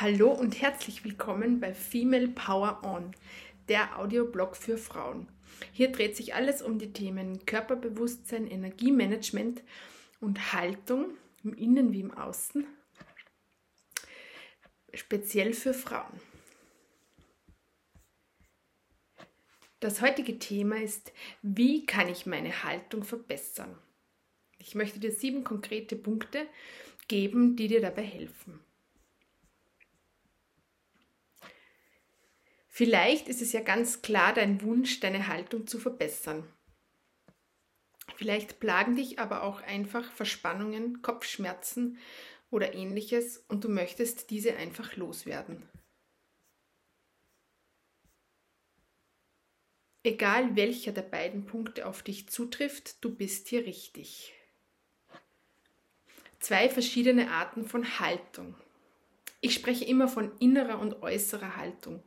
Hallo und herzlich willkommen bei Female Power On, der Audioblog für Frauen. Hier dreht sich alles um die Themen Körperbewusstsein, Energiemanagement und Haltung im Innen wie im Außen, speziell für Frauen. Das heutige Thema ist, wie kann ich meine Haltung verbessern? Ich möchte dir sieben konkrete Punkte geben, die dir dabei helfen. Vielleicht ist es ja ganz klar dein Wunsch, deine Haltung zu verbessern. Vielleicht plagen dich aber auch einfach Verspannungen, Kopfschmerzen oder ähnliches und du möchtest diese einfach loswerden. Egal welcher der beiden Punkte auf dich zutrifft, du bist hier richtig. Zwei verschiedene Arten von Haltung. Ich spreche immer von innerer und äußerer Haltung.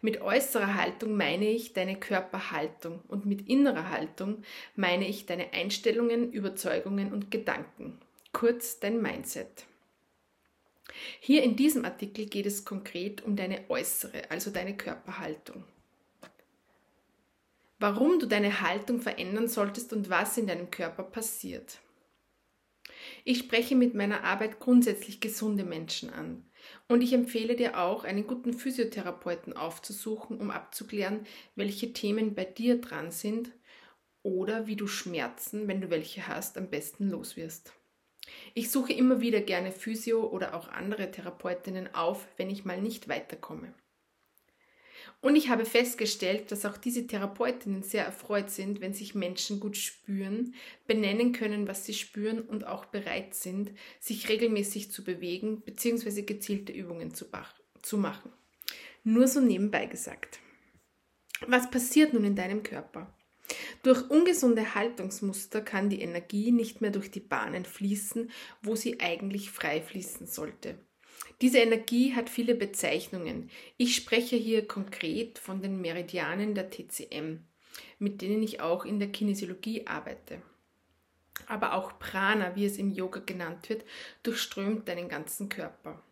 Mit äußerer Haltung meine ich deine Körperhaltung und mit innerer Haltung meine ich deine Einstellungen, Überzeugungen und Gedanken, kurz dein Mindset. Hier in diesem Artikel geht es konkret um deine äußere, also deine Körperhaltung. Warum du deine Haltung verändern solltest und was in deinem Körper passiert. Ich spreche mit meiner Arbeit grundsätzlich gesunde Menschen an. Und ich empfehle dir auch, einen guten Physiotherapeuten aufzusuchen, um abzuklären, welche Themen bei dir dran sind oder wie du Schmerzen, wenn du welche hast, am besten loswirst. Ich suche immer wieder gerne Physio oder auch andere Therapeutinnen auf, wenn ich mal nicht weiterkomme. Und ich habe festgestellt, dass auch diese Therapeutinnen sehr erfreut sind, wenn sich Menschen gut spüren, benennen können, was sie spüren und auch bereit sind, sich regelmäßig zu bewegen bzw. gezielte Übungen zu, zu machen. Nur so nebenbei gesagt. Was passiert nun in deinem Körper? Durch ungesunde Haltungsmuster kann die Energie nicht mehr durch die Bahnen fließen, wo sie eigentlich frei fließen sollte. Diese Energie hat viele Bezeichnungen. Ich spreche hier konkret von den Meridianen der TCM, mit denen ich auch in der Kinesiologie arbeite. Aber auch Prana, wie es im Yoga genannt wird, durchströmt deinen ganzen Körper.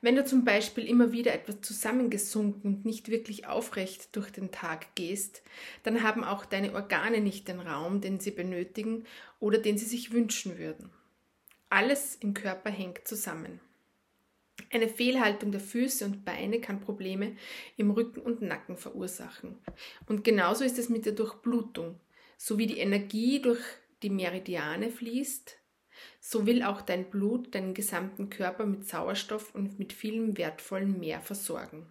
Wenn du zum Beispiel immer wieder etwas zusammengesunken und nicht wirklich aufrecht durch den Tag gehst, dann haben auch deine Organe nicht den Raum, den sie benötigen oder den sie sich wünschen würden. Alles im Körper hängt zusammen. Eine Fehlhaltung der Füße und Beine kann Probleme im Rücken und Nacken verursachen. Und genauso ist es mit der Durchblutung. So wie die Energie durch die Meridiane fließt, so will auch dein Blut deinen gesamten Körper mit Sauerstoff und mit vielem wertvollen Meer versorgen.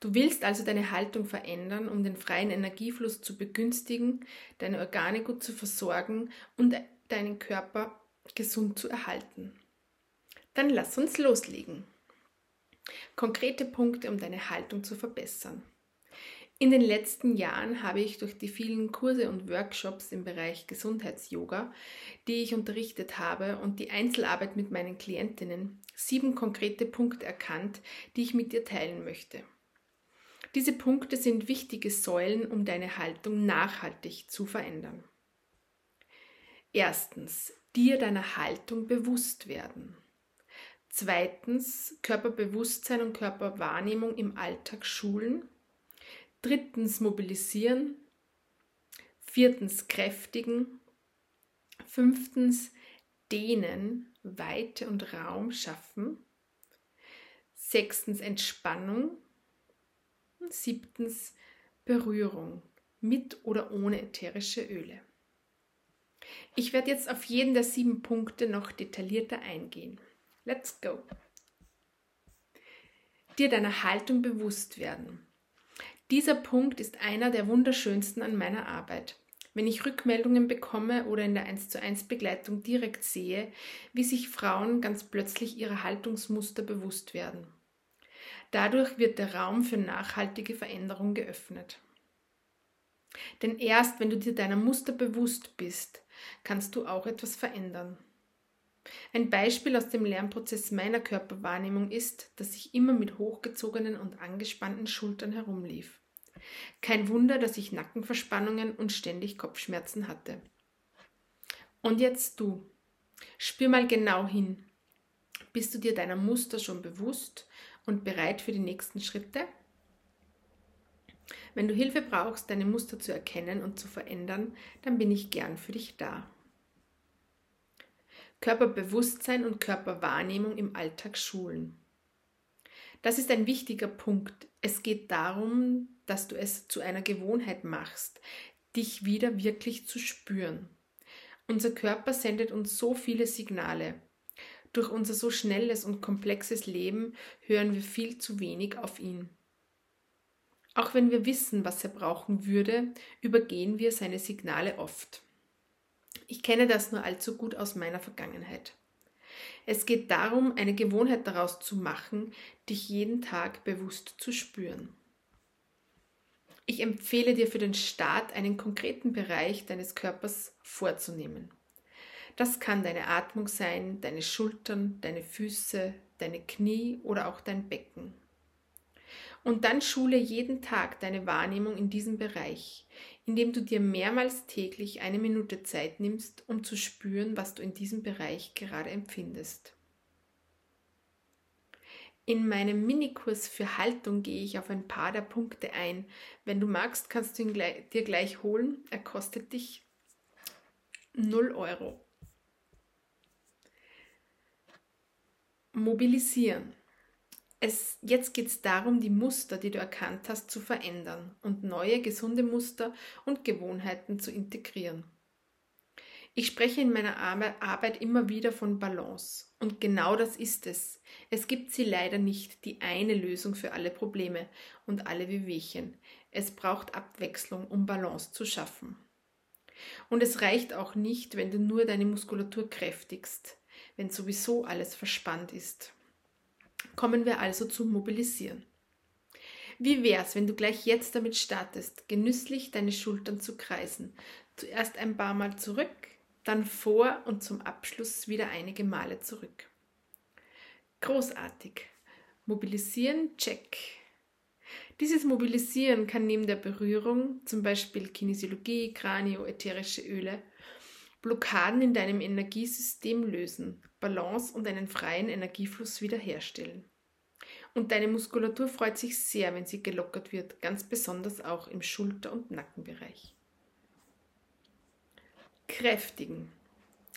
Du willst also deine Haltung verändern, um den freien Energiefluss zu begünstigen, deine Organe gut zu versorgen und deinen Körper gesund zu erhalten. Dann lass uns loslegen. Konkrete Punkte, um deine Haltung zu verbessern. In den letzten Jahren habe ich durch die vielen Kurse und Workshops im Bereich Gesundheits-Yoga, die ich unterrichtet habe und die Einzelarbeit mit meinen Klientinnen, sieben konkrete Punkte erkannt, die ich mit dir teilen möchte. Diese Punkte sind wichtige Säulen, um deine Haltung nachhaltig zu verändern. Erstens, dir deiner Haltung bewusst werden. Zweitens Körperbewusstsein und Körperwahrnehmung im Alltag schulen. Drittens mobilisieren. Viertens kräftigen. Fünftens dehnen, Weite und Raum schaffen. Sechstens Entspannung. siebtens Berührung mit oder ohne ätherische Öle. Ich werde jetzt auf jeden der sieben Punkte noch detaillierter eingehen. Let's go. Dir deiner Haltung bewusst werden. Dieser Punkt ist einer der wunderschönsten an meiner Arbeit. Wenn ich Rückmeldungen bekomme oder in der 1 zu 1 Begleitung direkt sehe, wie sich Frauen ganz plötzlich ihrer Haltungsmuster bewusst werden. Dadurch wird der Raum für nachhaltige Veränderung geöffnet. Denn erst wenn du dir deiner Muster bewusst bist, kannst du auch etwas verändern. Ein Beispiel aus dem Lernprozess meiner Körperwahrnehmung ist, dass ich immer mit hochgezogenen und angespannten Schultern herumlief. Kein Wunder, dass ich Nackenverspannungen und ständig Kopfschmerzen hatte. Und jetzt du. Spür mal genau hin. Bist du dir deiner Muster schon bewusst und bereit für die nächsten Schritte? Wenn du Hilfe brauchst, deine Muster zu erkennen und zu verändern, dann bin ich gern für dich da. Körperbewusstsein und Körperwahrnehmung im Alltag schulen. Das ist ein wichtiger Punkt. Es geht darum, dass du es zu einer Gewohnheit machst, dich wieder wirklich zu spüren. Unser Körper sendet uns so viele Signale. Durch unser so schnelles und komplexes Leben hören wir viel zu wenig auf ihn. Auch wenn wir wissen, was er brauchen würde, übergehen wir seine Signale oft. Ich kenne das nur allzu gut aus meiner Vergangenheit. Es geht darum, eine Gewohnheit daraus zu machen, dich jeden Tag bewusst zu spüren. Ich empfehle dir für den Start einen konkreten Bereich deines Körpers vorzunehmen. Das kann deine Atmung sein, deine Schultern, deine Füße, deine Knie oder auch dein Becken. Und dann schule jeden Tag deine Wahrnehmung in diesem Bereich, indem du dir mehrmals täglich eine Minute Zeit nimmst, um zu spüren, was du in diesem Bereich gerade empfindest. In meinem Minikurs für Haltung gehe ich auf ein paar der Punkte ein. Wenn du magst, kannst du ihn dir gleich holen. Er kostet dich 0 Euro. Mobilisieren. Es, jetzt geht es darum, die Muster, die du erkannt hast, zu verändern und neue gesunde Muster und Gewohnheiten zu integrieren. Ich spreche in meiner Arbeit immer wieder von Balance. Und genau das ist es. Es gibt sie leider nicht, die eine Lösung für alle Probleme und alle Wehwehchen. Es braucht Abwechslung, um Balance zu schaffen. Und es reicht auch nicht, wenn du nur deine Muskulatur kräftigst, wenn sowieso alles verspannt ist. Kommen wir also zum Mobilisieren. Wie wär's, wenn du gleich jetzt damit startest, genüsslich deine Schultern zu kreisen? Zuerst ein paar Mal zurück, dann vor und zum Abschluss wieder einige Male zurück. Großartig. Mobilisieren, check. Dieses Mobilisieren kann neben der Berührung, zum Beispiel Kinesiologie, Kranio, ätherische Öle, Blockaden in deinem Energiesystem lösen, Balance und einen freien Energiefluss wiederherstellen. Und deine Muskulatur freut sich sehr, wenn sie gelockert wird, ganz besonders auch im Schulter- und Nackenbereich. Kräftigen.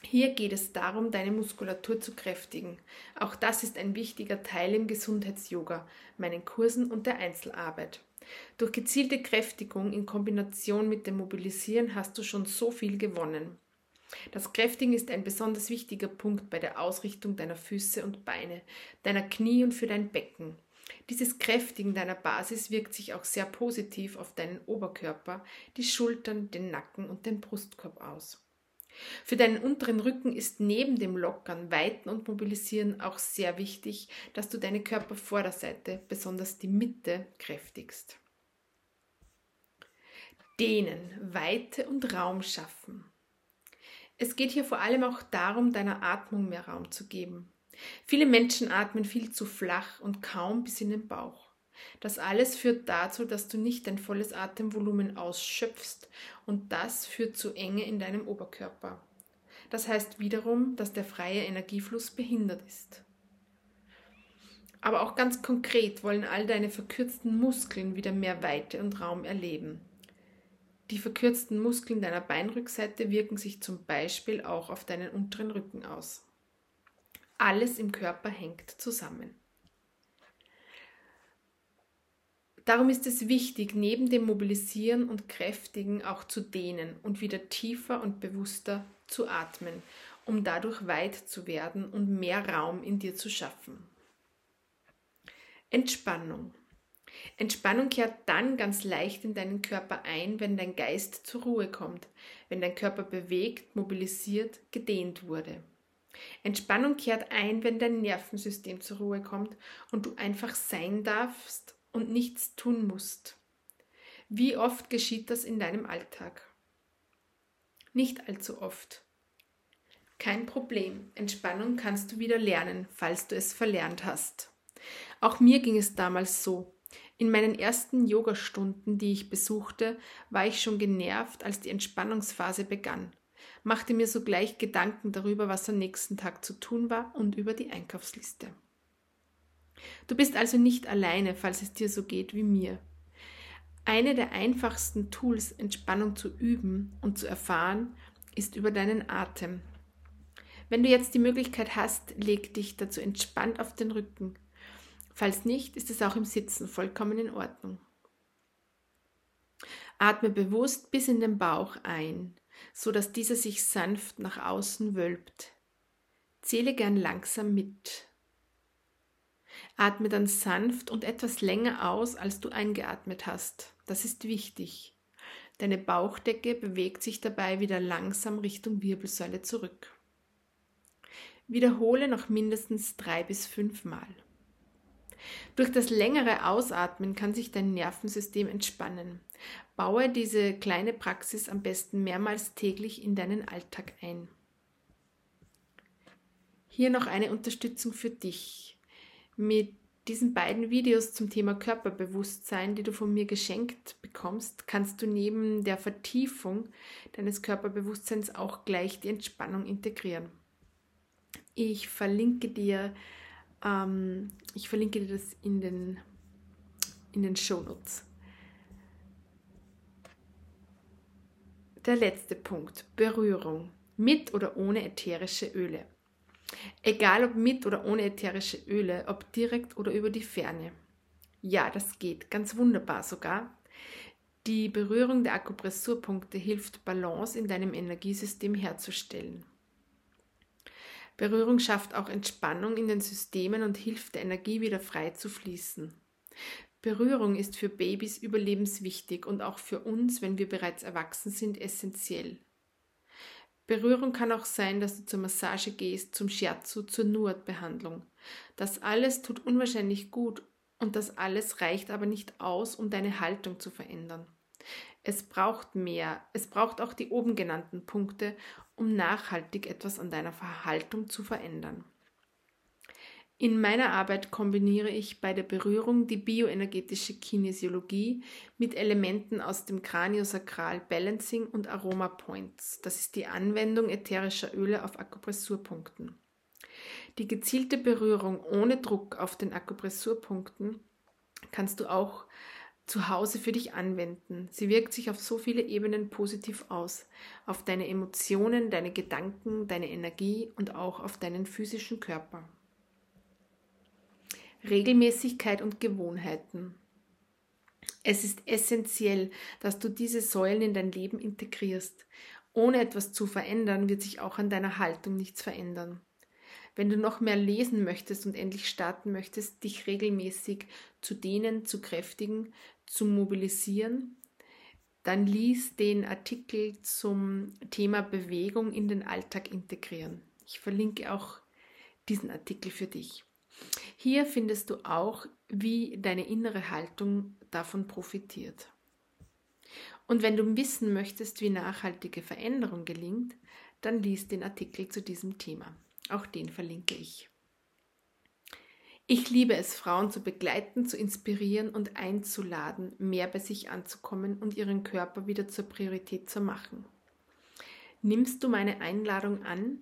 Hier geht es darum, deine Muskulatur zu kräftigen. Auch das ist ein wichtiger Teil im Gesundheits-Yoga, meinen Kursen und der Einzelarbeit. Durch gezielte Kräftigung in Kombination mit dem Mobilisieren hast du schon so viel gewonnen. Das Kräftigen ist ein besonders wichtiger Punkt bei der Ausrichtung deiner Füße und Beine, deiner Knie und für dein Becken. Dieses Kräftigen deiner Basis wirkt sich auch sehr positiv auf deinen Oberkörper, die Schultern, den Nacken und den Brustkorb aus. Für deinen unteren Rücken ist neben dem Lockern, Weiten und Mobilisieren auch sehr wichtig, dass du deine Körpervorderseite, besonders die Mitte, kräftigst. Dehnen, Weite und Raum schaffen. Es geht hier vor allem auch darum, deiner Atmung mehr Raum zu geben. Viele Menschen atmen viel zu flach und kaum bis in den Bauch. Das alles führt dazu, dass du nicht dein volles Atemvolumen ausschöpfst und das führt zu Enge in deinem Oberkörper. Das heißt wiederum, dass der freie Energiefluss behindert ist. Aber auch ganz konkret wollen all deine verkürzten Muskeln wieder mehr Weite und Raum erleben. Die verkürzten Muskeln deiner Beinrückseite wirken sich zum Beispiel auch auf deinen unteren Rücken aus. Alles im Körper hängt zusammen. Darum ist es wichtig, neben dem Mobilisieren und Kräftigen auch zu dehnen und wieder tiefer und bewusster zu atmen, um dadurch weit zu werden und mehr Raum in dir zu schaffen. Entspannung. Entspannung kehrt dann ganz leicht in deinen Körper ein, wenn dein Geist zur Ruhe kommt, wenn dein Körper bewegt, mobilisiert, gedehnt wurde. Entspannung kehrt ein, wenn dein Nervensystem zur Ruhe kommt und du einfach sein darfst und nichts tun musst. Wie oft geschieht das in deinem Alltag? Nicht allzu oft. Kein Problem, Entspannung kannst du wieder lernen, falls du es verlernt hast. Auch mir ging es damals so. In meinen ersten Yogastunden, die ich besuchte, war ich schon genervt, als die Entspannungsphase begann. machte mir sogleich Gedanken darüber, was am nächsten Tag zu tun war und über die Einkaufsliste. Du bist also nicht alleine, falls es dir so geht wie mir. Eine der einfachsten Tools, Entspannung zu üben und zu erfahren, ist über deinen Atem. Wenn du jetzt die Möglichkeit hast, leg dich dazu entspannt auf den Rücken. Falls nicht, ist es auch im Sitzen vollkommen in Ordnung. Atme bewusst bis in den Bauch ein, so dass dieser sich sanft nach außen wölbt. Zähle gern langsam mit. Atme dann sanft und etwas länger aus, als du eingeatmet hast. Das ist wichtig. Deine Bauchdecke bewegt sich dabei wieder langsam Richtung Wirbelsäule zurück. Wiederhole noch mindestens drei bis fünf Mal. Durch das längere Ausatmen kann sich dein Nervensystem entspannen. Baue diese kleine Praxis am besten mehrmals täglich in deinen Alltag ein. Hier noch eine Unterstützung für dich. Mit diesen beiden Videos zum Thema Körperbewusstsein, die du von mir geschenkt bekommst, kannst du neben der Vertiefung deines Körperbewusstseins auch gleich die Entspannung integrieren. Ich verlinke dir, ähm, ich verlinke dir das in den, in den Shownotes. Der letzte Punkt, Berührung, mit oder ohne ätherische Öle. Egal ob mit oder ohne ätherische Öle, ob direkt oder über die Ferne. Ja, das geht ganz wunderbar sogar. Die Berührung der Akupressurpunkte hilft Balance in deinem Energiesystem herzustellen. Berührung schafft auch Entspannung in den Systemen und hilft der Energie wieder frei zu fließen. Berührung ist für Babys überlebenswichtig und auch für uns, wenn wir bereits erwachsen sind, essentiell. Berührung kann auch sein, dass du zur Massage gehst, zum Shiatsu, zur Nuat-Behandlung. Das alles tut unwahrscheinlich gut und das alles reicht aber nicht aus, um deine Haltung zu verändern. Es braucht mehr. Es braucht auch die oben genannten Punkte, um nachhaltig etwas an deiner Verhaltung zu verändern. In meiner Arbeit kombiniere ich bei der Berührung die bioenergetische Kinesiologie mit Elementen aus dem Craniosakral Balancing und Aroma Points. Das ist die Anwendung ätherischer Öle auf Akupressurpunkten. Die gezielte Berührung ohne Druck auf den Akupressurpunkten kannst du auch zu Hause für dich anwenden. Sie wirkt sich auf so viele Ebenen positiv aus. Auf deine Emotionen, deine Gedanken, deine Energie und auch auf deinen physischen Körper. Regelmäßigkeit und Gewohnheiten. Es ist essentiell, dass du diese Säulen in dein Leben integrierst. Ohne etwas zu verändern, wird sich auch an deiner Haltung nichts verändern. Wenn du noch mehr lesen möchtest und endlich starten möchtest, dich regelmäßig zu dehnen, zu kräftigen, zu mobilisieren, dann lies den Artikel zum Thema Bewegung in den Alltag integrieren. Ich verlinke auch diesen Artikel für dich. Hier findest du auch, wie deine innere Haltung davon profitiert. Und wenn du wissen möchtest, wie nachhaltige Veränderung gelingt, dann lies den Artikel zu diesem Thema. Auch den verlinke ich. Ich liebe es, Frauen zu begleiten, zu inspirieren und einzuladen, mehr bei sich anzukommen und ihren Körper wieder zur Priorität zu machen. Nimmst du meine Einladung an,